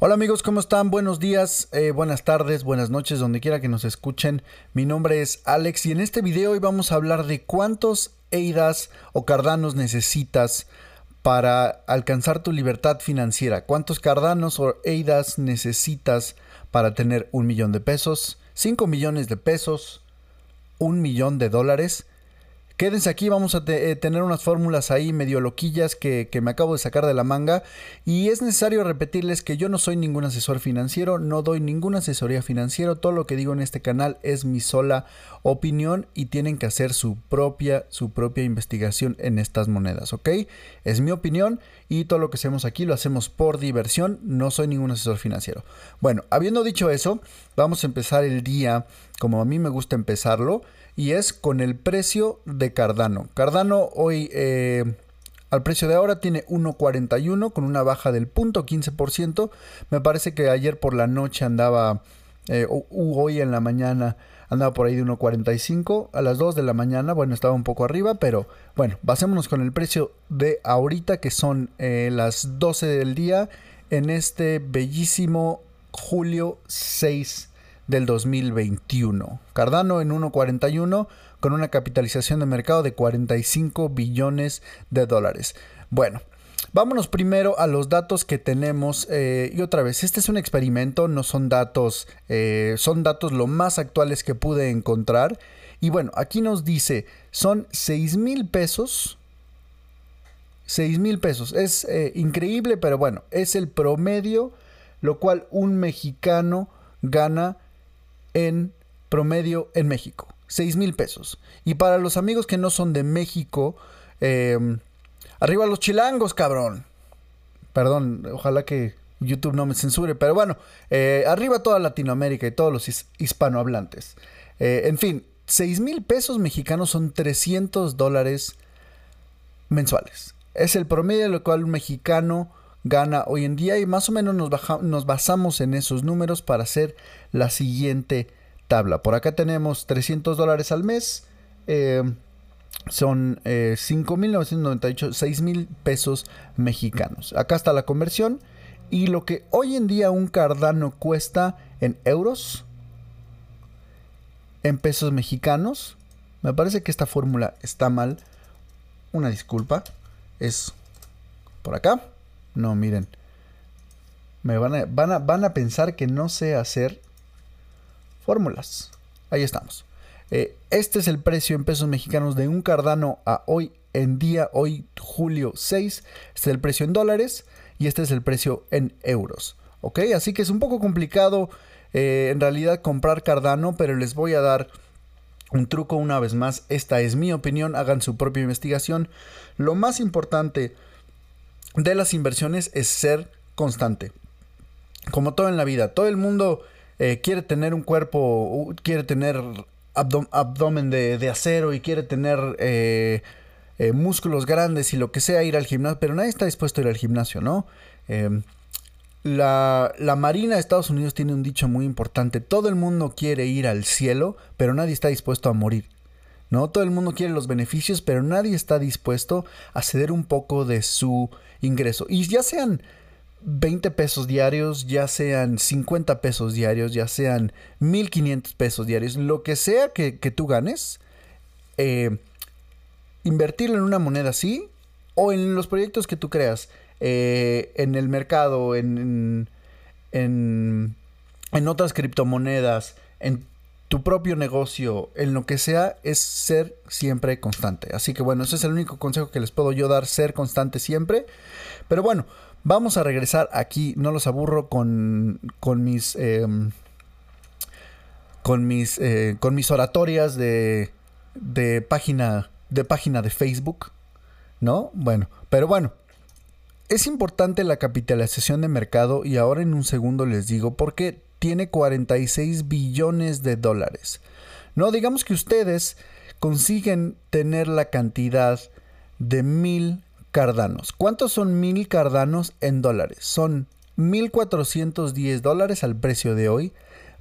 Hola amigos, ¿cómo están? Buenos días, eh, buenas tardes, buenas noches, donde quiera que nos escuchen. Mi nombre es Alex y en este video hoy vamos a hablar de cuántos EIDAS o cardanos necesitas para alcanzar tu libertad financiera. ¿Cuántos cardanos o EIDAS necesitas para tener un millón de pesos, cinco millones de pesos, un millón de dólares? Quédense aquí, vamos a eh, tener unas fórmulas ahí medio loquillas que, me acabo de sacar de la manga. Y es necesario repetirles que yo no soy ningún asesor financiero, no doy ninguna asesoría financiera. Todo lo que digo en este canal es mi sola opinión y tienen que hacer su propia, su propia investigación en estas monedas, ¿ok? Es mi opinión y todo lo que hacemos aquí lo hacemos por diversión, no soy ningún asesor financiero. Bueno, habiendo dicho eso, vamos a empezar el día como a mí me gusta empezarlo y es con el precio de Cardano. Cardano hoy eh, al precio de ahora tiene 1.41 con una baja del 0.15%. Me parece que ayer por la noche andaba, eh, hoy en la mañana andaba por ahí de 1.45 a las 2 de la mañana. Bueno, estaba un poco arriba, pero bueno, basémonos con el precio de ahorita que son eh, las 12 del día en este bellísimo julio 6 del 2021. Cardano en 1.41 con una capitalización de mercado de 45 billones de dólares. Bueno, vámonos primero a los datos que tenemos. Eh, y otra vez, este es un experimento, no son datos, eh, son datos lo más actuales que pude encontrar. Y bueno, aquí nos dice, son 6 mil pesos. 6 mil pesos. Es eh, increíble, pero bueno, es el promedio, lo cual un mexicano gana en promedio en México. 6 mil pesos. Y para los amigos que no son de México, em, arriba los chilangos, cabrón. Perdón, ojalá que YouTube no me censure, pero bueno, eh, arriba toda Latinoamérica y todos los hispanohablantes. Eh, en fin, 6 mil pesos mexicanos son 300 dólares mensuales. Es el promedio de lo cual un mexicano gana hoy en día y más o menos nos, basamos en esos números para hacer la siguiente tabla. Por acá tenemos 300 dólares al mes. Eh, son eh, 5.998, 6.000 pesos mexicanos. Acá está la conversión. Y lo que hoy en día un cardano cuesta en euros, en pesos mexicanos, me parece que esta fórmula está mal. Una disculpa. Es por acá. No, miren. Me van a, van a, pensar que no sé hacer fórmulas. Ahí estamos. Eh, este es el precio en pesos mexicanos de un cardano a hoy en día, hoy julio 6. Este es el precio en dólares y este es el precio en euros. ¿Ok? Así que es un poco complicado eh, en realidad comprar cardano, pero les voy a dar un truco una vez más. Esta es mi opinión, hagan su propia investigación. Lo más importante de las inversiones es ser constante. Como todo en la vida, todo el mundo eh, quiere tener un cuerpo, quiere tener abdomen de, acero y quiere tener eh, eh, músculos grandes y lo que sea, ir al gimnasio, pero nadie está dispuesto a ir al gimnasio, ¿no? Em, la, la, Marina de Estados Unidos tiene un dicho muy importante, todo el mundo quiere ir al cielo, pero nadie está dispuesto a morir. ¿No? Todo el mundo quiere los beneficios, pero nadie está dispuesto a ceder un poco de su ingreso. Y ya sean 20 pesos diarios, ya sean 50 pesos diarios, ya sean 1500 pesos diarios, lo que sea que, tú ganes, eh, invertirlo en una moneda así o en los proyectos que tú creas, eh, en el mercado, en, en, en otras criptomonedas, en tu propio negocio, en lo que sea, es ser siempre constante. Así que bueno, ese es el único consejo que les puedo yo dar, ser constante siempre. Pero bueno, vamos a regresar aquí, no los aburro con, con mis... Em, con mis, eh, con mis oratorias de, de, página, de página de Facebook, ¿no? Bueno, pero bueno, es importante la capitalización de mercado y ahora en un segundo les digo por qué tiene 46 billones de dólares. No, digamos que ustedes consiguen tener la cantidad de mil cardanos. ¿Cuántos son mil cardanos en dólares? Son 1.410 dólares al precio de hoy,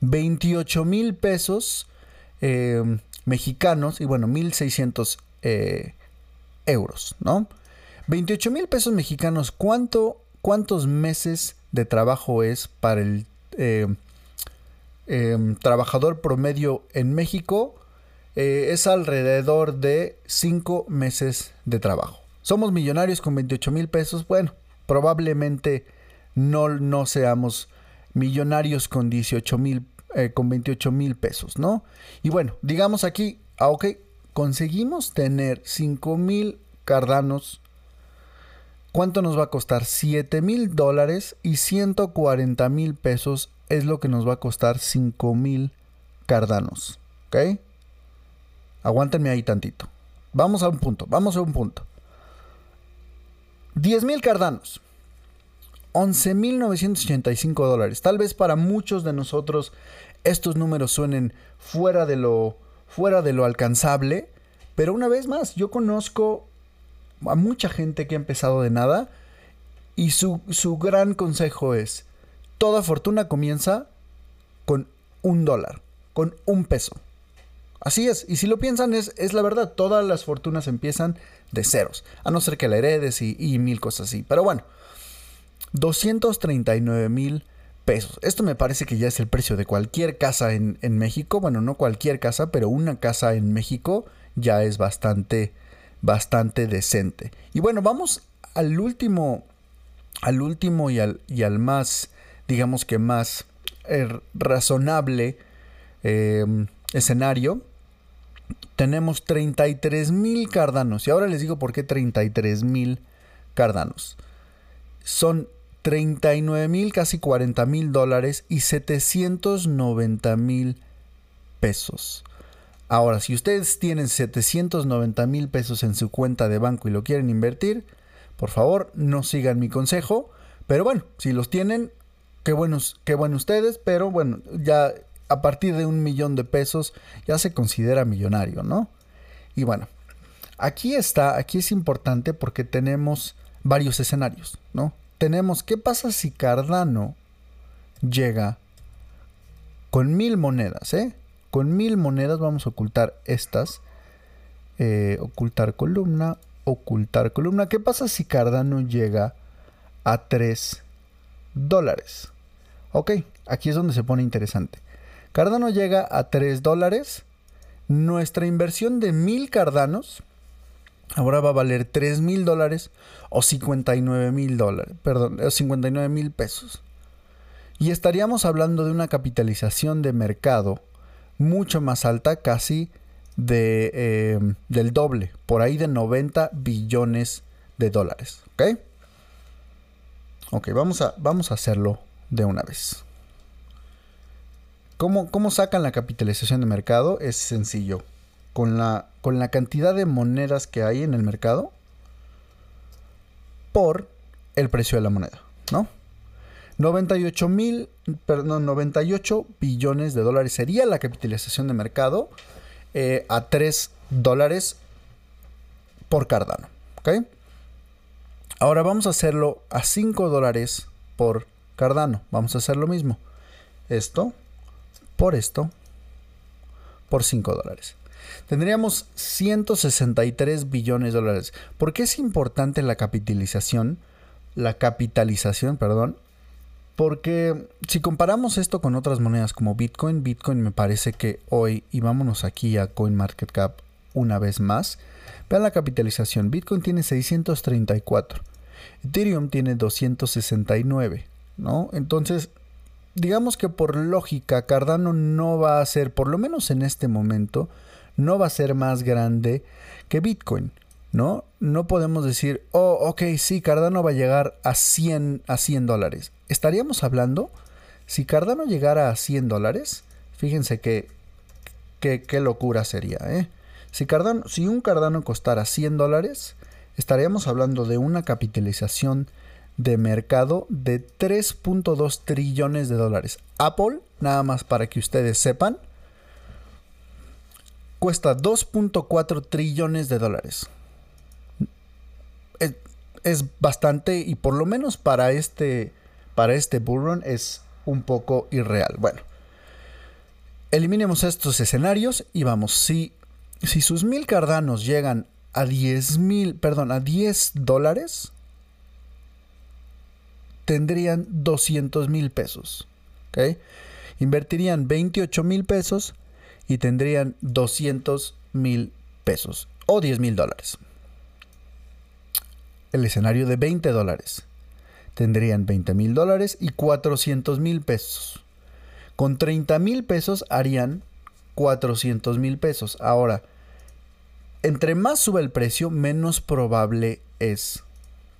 28 mil pesos eh, mexicanos y bueno, 1.600 eh, euros, ¿no? 28 mil pesos mexicanos, ¿cuánto cuántos meses de trabajo es para el eh, em, trabajador promedio en México. Eh, es alrededor de 5 meses de trabajo. Somos millonarios con 28 mil pesos. Bueno, probablemente no, no seamos millonarios con 18 mil, eh, con 28 mil pesos, ¿no? Y bueno, digamos aquí, ah, conseguimos tener 5 mil cardanos. ¿Cuánto nos va a costar? 7 mil dólares y 140 mil pesos es lo que nos va a costar 5 mil cardanos. ¿Ok? Aguántenme ahí tantito. Vamos a un punto, vamos a un punto. 10 mil cardanos. 11.985 dólares. Tal vez para muchos de nosotros estos números suenen fuera de lo, fuera de lo alcanzable, pero una vez más, yo conozco a mucha gente que ha empezado de nada y su, su gran consejo es, toda fortuna comienza con un dólar, con un peso. Así es, y si lo piensan es, es la verdad, todas las fortunas empiezan de ceros, a no ser que la heredes y, y mil cosas así. Pero bueno, 239 mil pesos. Esto me parece que ya es el precio de cualquier casa en, México. Bueno, no cualquier casa, pero una casa en México ya es bastante, bastante decente. Y bueno, vamos al último, al último y al, y al más, digamos que más eh, razonable em, escenario. Tenemos 33 mil cardanos. Y ahora les digo por qué 33 mil cardanos. Son 39 mil, casi 40 mil dólares y 790 mil pesos. Ahora, si ustedes tienen 790 mil pesos en su cuenta de banco y lo quieren invertir, por favor no sigan mi consejo. Pero bueno, si los tienen, qué buenos, qué bueno ustedes, pero bueno, ya a partir de un millón de pesos ya se considera millonario, ¿no? Y bueno, aquí está, aquí es importante porque tenemos varios escenarios, ¿no? tenemos, ¿qué pasa si Cardano llega con mil monedas? ¿eh? Con mil monedas vamos a ocultar estas. Eh, ocultar columna, ocultar columna. ¿Qué pasa si Cardano llega a 3 dólares? Ok, aquí es donde se pone interesante. Cardano llega a 3 dólares. Nuestra inversión de mil Cardanos ahora va a valer 3 mil dólares o 59 mil dólares, perdón, 59 mil pesos. Y estaríamos hablando de una capitalización de mercado mucho más alta, casi de, eh, del doble, por ahí de 90 billones de dólares. ¿Ok? Ok, vamos a, vamos a hacerlo de una vez. ¿Cómo, ¿Cómo sacan la capitalización de mercado? Es sencillo con la, con la cantidad de monedas que hay en el mercado por el precio de la moneda, ¿no? 98 mil, perdón, 98 billones de dólares sería la capitalización de mercado eh, a 3 dólares por Cardano. Ahora vamos a hacerlo a 5 dólares por Cardano. Vamos a hacer lo mismo. Esto por esto por 5 dólares tendríamos 163 billones de dólares. ¿Por qué es importante la capitalización? La capitalización, perdón. Porque si comparamos esto con otras monedas como Bitcoin, Bitcoin me parece que hoy, y vámonos aquí a CoinMarketCap una vez más, vean la capitalización. Bitcoin tiene 634, Ethereum tiene 269, ¿no? Entonces, digamos que por lógica, Cardano no va a ser, por lo menos en este momento, no va a ser más grande que Bitcoin, ¿no? No podemos decir, oh, ok, sí, Cardano va a llegar a 100, a 100 dólares. Estaríamos hablando, si Cardano llegara a 100 dólares, fíjense que, qué locura sería, ¿eh? Si, si un Cardano costara 100 dólares, estaríamos hablando de una capitalización de mercado de 3.2 trillones de dólares. Apple, nada más para que ustedes sepan, cuesta 2.4 trillones de dólares. Es, bastante y por lo menos para este, para este es un poco irreal. Bueno, eliminemos estos escenarios y vamos, si, si sus mil cardanos llegan a 10 mil, perdón, a 10 dólares, tendrían 200 mil pesos. Invertirían 28 mil pesos y tendrían 200 mil pesos o 10 mil dólares. El escenario de 20 dólares. Tendrían 20 mil dólares y 400 mil pesos. Con 30 mil pesos harían 400 mil pesos. Ahora, entre más sube el precio, menos probable es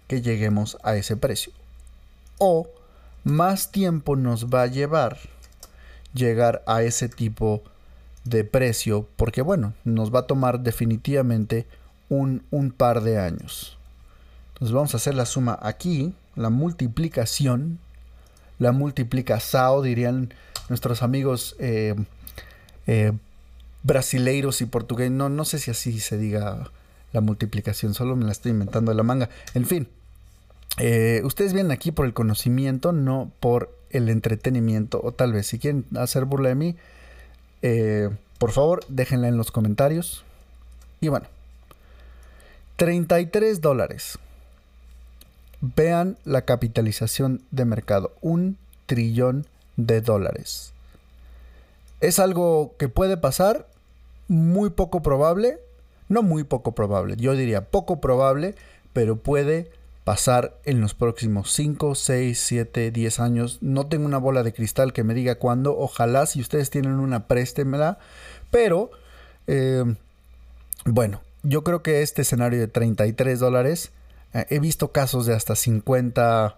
que lleguemos a ese precio. O más tiempo nos va a llevar llegar a ese tipo de precio, porque bueno, nos va a tomar definitivamente un, un par de años. Entonces vamos a hacer la suma aquí, la multiplicación, la multiplica SAO, dirían nuestros amigos eh, eh, brasileiros y portugueses. No, no sé si así se diga la multiplicación, solo me la estoy inventando de la manga. En fin, eh, ustedes vienen aquí por el conocimiento, no por el entretenimiento, o tal vez si quieren hacer burla de mí, por favor déjenla en los comentarios. Y bueno, 33 dólares. Vean la capitalización de mercado, un trillón de dólares. ¿Es algo que puede pasar? Muy poco probable. No muy poco probable, yo diría poco probable, pero puede pasar en los próximos 5, 6, 7, 10 años. No tengo una bola de cristal que me diga cuándo. Ojalá si ustedes tienen una, préstemela. Pero, eh, bueno, yo creo que este escenario de 33 dólares, eh, he visto casos de hasta 50,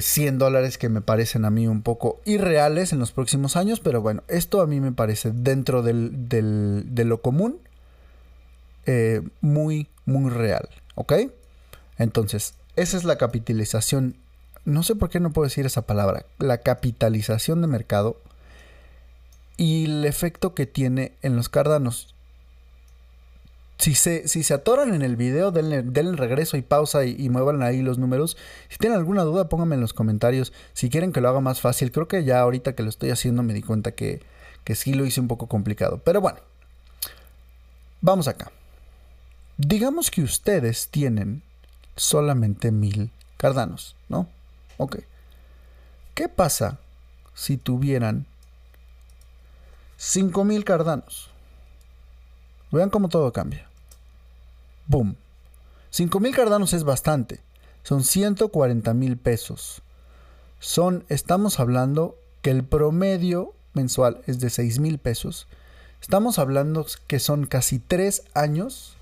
100 eh, dólares que me parecen a mí un poco irreales en los próximos años, pero bueno, esto a mí me parece dentro del, de lo común eh, muy, muy real, ¿ok? Entonces, esa es la capitalización, no sé por qué no puedo decir esa palabra, la capitalización de mercado y el efecto que tiene en los cárdanos si se, si se atoran en el video, denle, regreso y pausa y, muevan ahí los números. Si tienen alguna duda, pónganme en los comentarios. Si quieren que lo haga más fácil, creo que ya ahorita que lo estoy haciendo me di cuenta que, que sí lo hice un poco complicado. Pero bueno, vamos acá. Digamos que ustedes tienen solamente mil cardanos, ¿no? Ok. ¿Qué pasa si tuvieran cinco mil cardanos? Vean cómo todo cambia. ¡Boom! 5 mil cardanos es bastante. Son 140 mil pesos. Son, estamos hablando que el promedio mensual es de 6 mil pesos. Estamos hablando que son casi 3 años,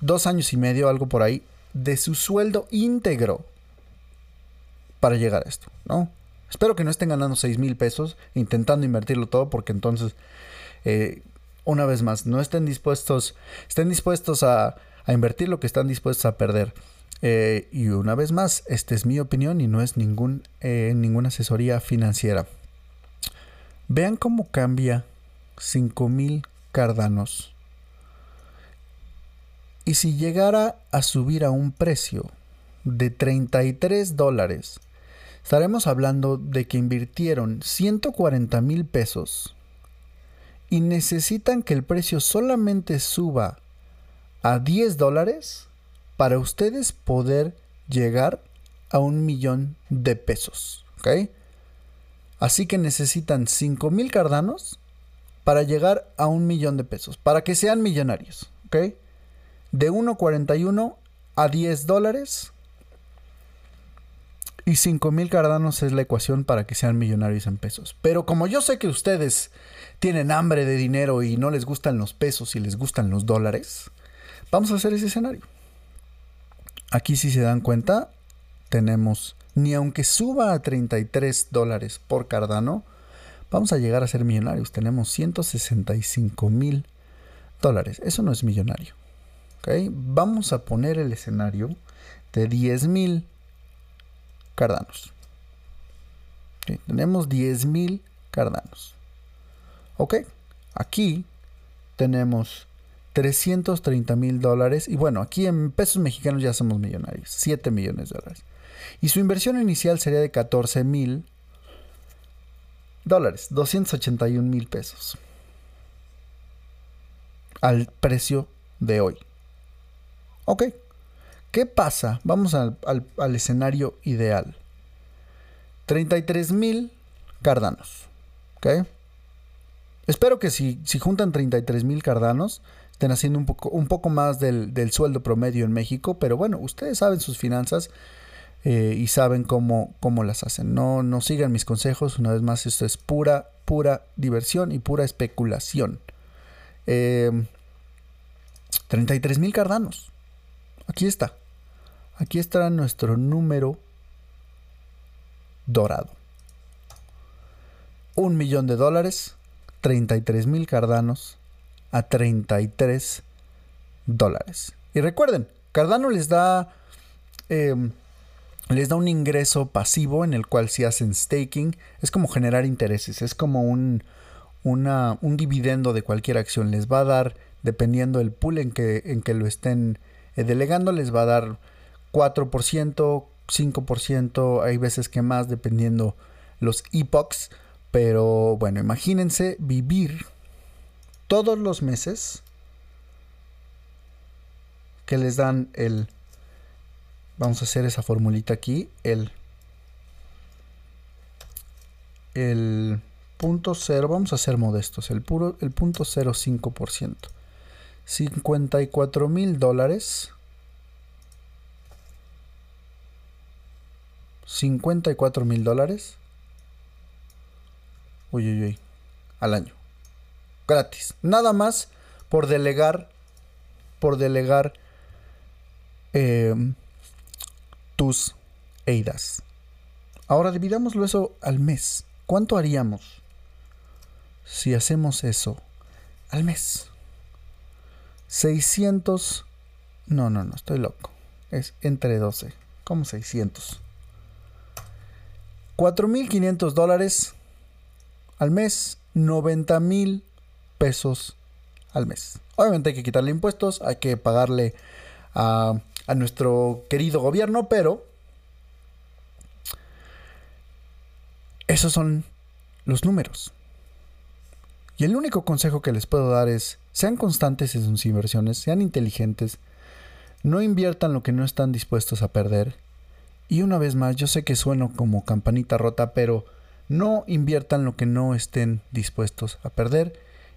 2 años y medio, algo por ahí, de su sueldo íntegro para llegar a esto, ¿no? Espero que no estén ganando 6 mil pesos intentando invertirlo todo porque entonces eh, una vez más, no estén dispuestos, estén dispuestos a, invertir lo que están dispuestos a perder. Eh, y una vez más, esta es mi opinión y no es ningún, eh, ninguna asesoría financiera. Vean cómo cambia 5000 cardanos. Y si llegara a subir a un precio de 33 dólares, estaremos hablando de que invirtieron 140 mil pesos y necesitan que el precio solamente suba a 10 dólares para ustedes poder llegar a un millón de pesos. ¿Ok? Así que necesitan 5 mil cardanos para llegar a un millón de pesos, para que sean millonarios. ¿Ok? De 1.41 a 10 dólares. Y 5 mil cardanos es la ecuación para que sean millonarios en pesos. Pero como yo sé que ustedes tienen hambre de dinero y no les gustan los pesos y les gustan los dólares, vamos a hacer ese escenario. Aquí si se dan cuenta, tenemos, ni aunque suba a 33 dólares por Cardano, vamos a llegar a ser millonarios. Tenemos 165 mil dólares. Eso no es millonario. Vamos a poner el escenario de 10 mil Cardanos. Tenemos 10 mil Cardanos. Ok, aquí tenemos 330 mil dólares. Y bueno, aquí en pesos mexicanos ya somos millonarios. 7 millones de dólares. Y su inversión inicial sería de 14 mil dólares. 281 mil pesos. Al precio de hoy. Ok. ¿Qué pasa? Vamos al, escenario ideal. 33 mil cardanos. ¿Ok? Espero que si, si juntan 33 mil cardanos, estén haciendo un poco, más del, sueldo promedio en México. Pero bueno, ustedes saben sus finanzas eh, y saben cómo, las hacen. No, no sigan mis consejos. Una vez más, esto es pura, pura diversión y pura especulación. 33 eh, mil cardanos. Aquí está. Aquí está nuestro número dorado. Un millón de dólares, 33 mil cardanos a 33 dólares. Y recuerden, Cardano les da, em, les da un ingreso pasivo en el cual si hacen staking, es como generar intereses, es como un, un dividendo de cualquier acción. Les va a dar, dependiendo del pool en que, en que lo estén eh, delegando, les va a dar 4%, 5%, hay veces que más dependiendo los epochs. Pero bueno, imagínense vivir todos los meses que les dan el... Vamos a hacer esa formulita aquí. El... El punto cero, vamos a ser modestos, el puro, el punto 0,5%. 54 mil dólares 54 mil dólares. Uy, uy, uy. Al año. Gratis. Nada más por delegar. Por delegar em, tus EIDAS. Ahora dividámoslo eso al mes. ¿Cuánto haríamos si hacemos eso al mes? 600. No, no, no, estoy loco. Es entre 12. ¿Cómo 600? 4.500 dólares al mes, 90 mil pesos al mes. Obviamente hay que quitarle impuestos, hay que pagarle a, a nuestro querido gobierno, pero esos son los números. Y el único consejo que les puedo dar es, sean constantes en sus inversiones, sean inteligentes, no inviertan lo que no están dispuestos a perder y una vez más, yo sé que sueno como campanita rota, pero no inviertan lo que no estén dispuestos a perder.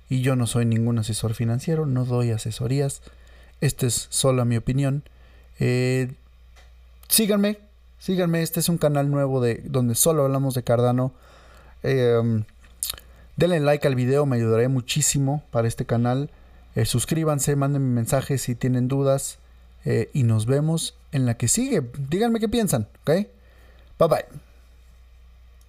Y yo no soy ningún asesor financiero, no doy asesorías. Esta es solo mi opinión. Eh, síganme, síganme. Este es un canal nuevo de donde solo hablamos de Cardano. Eh, denle like al video, me ayudaré muchísimo para este canal. Eh, suscríbanse, mándenme mensajes si tienen dudas. y nos vemos en la que sigue. Díganme qué piensan, ¿ok? Bye bye.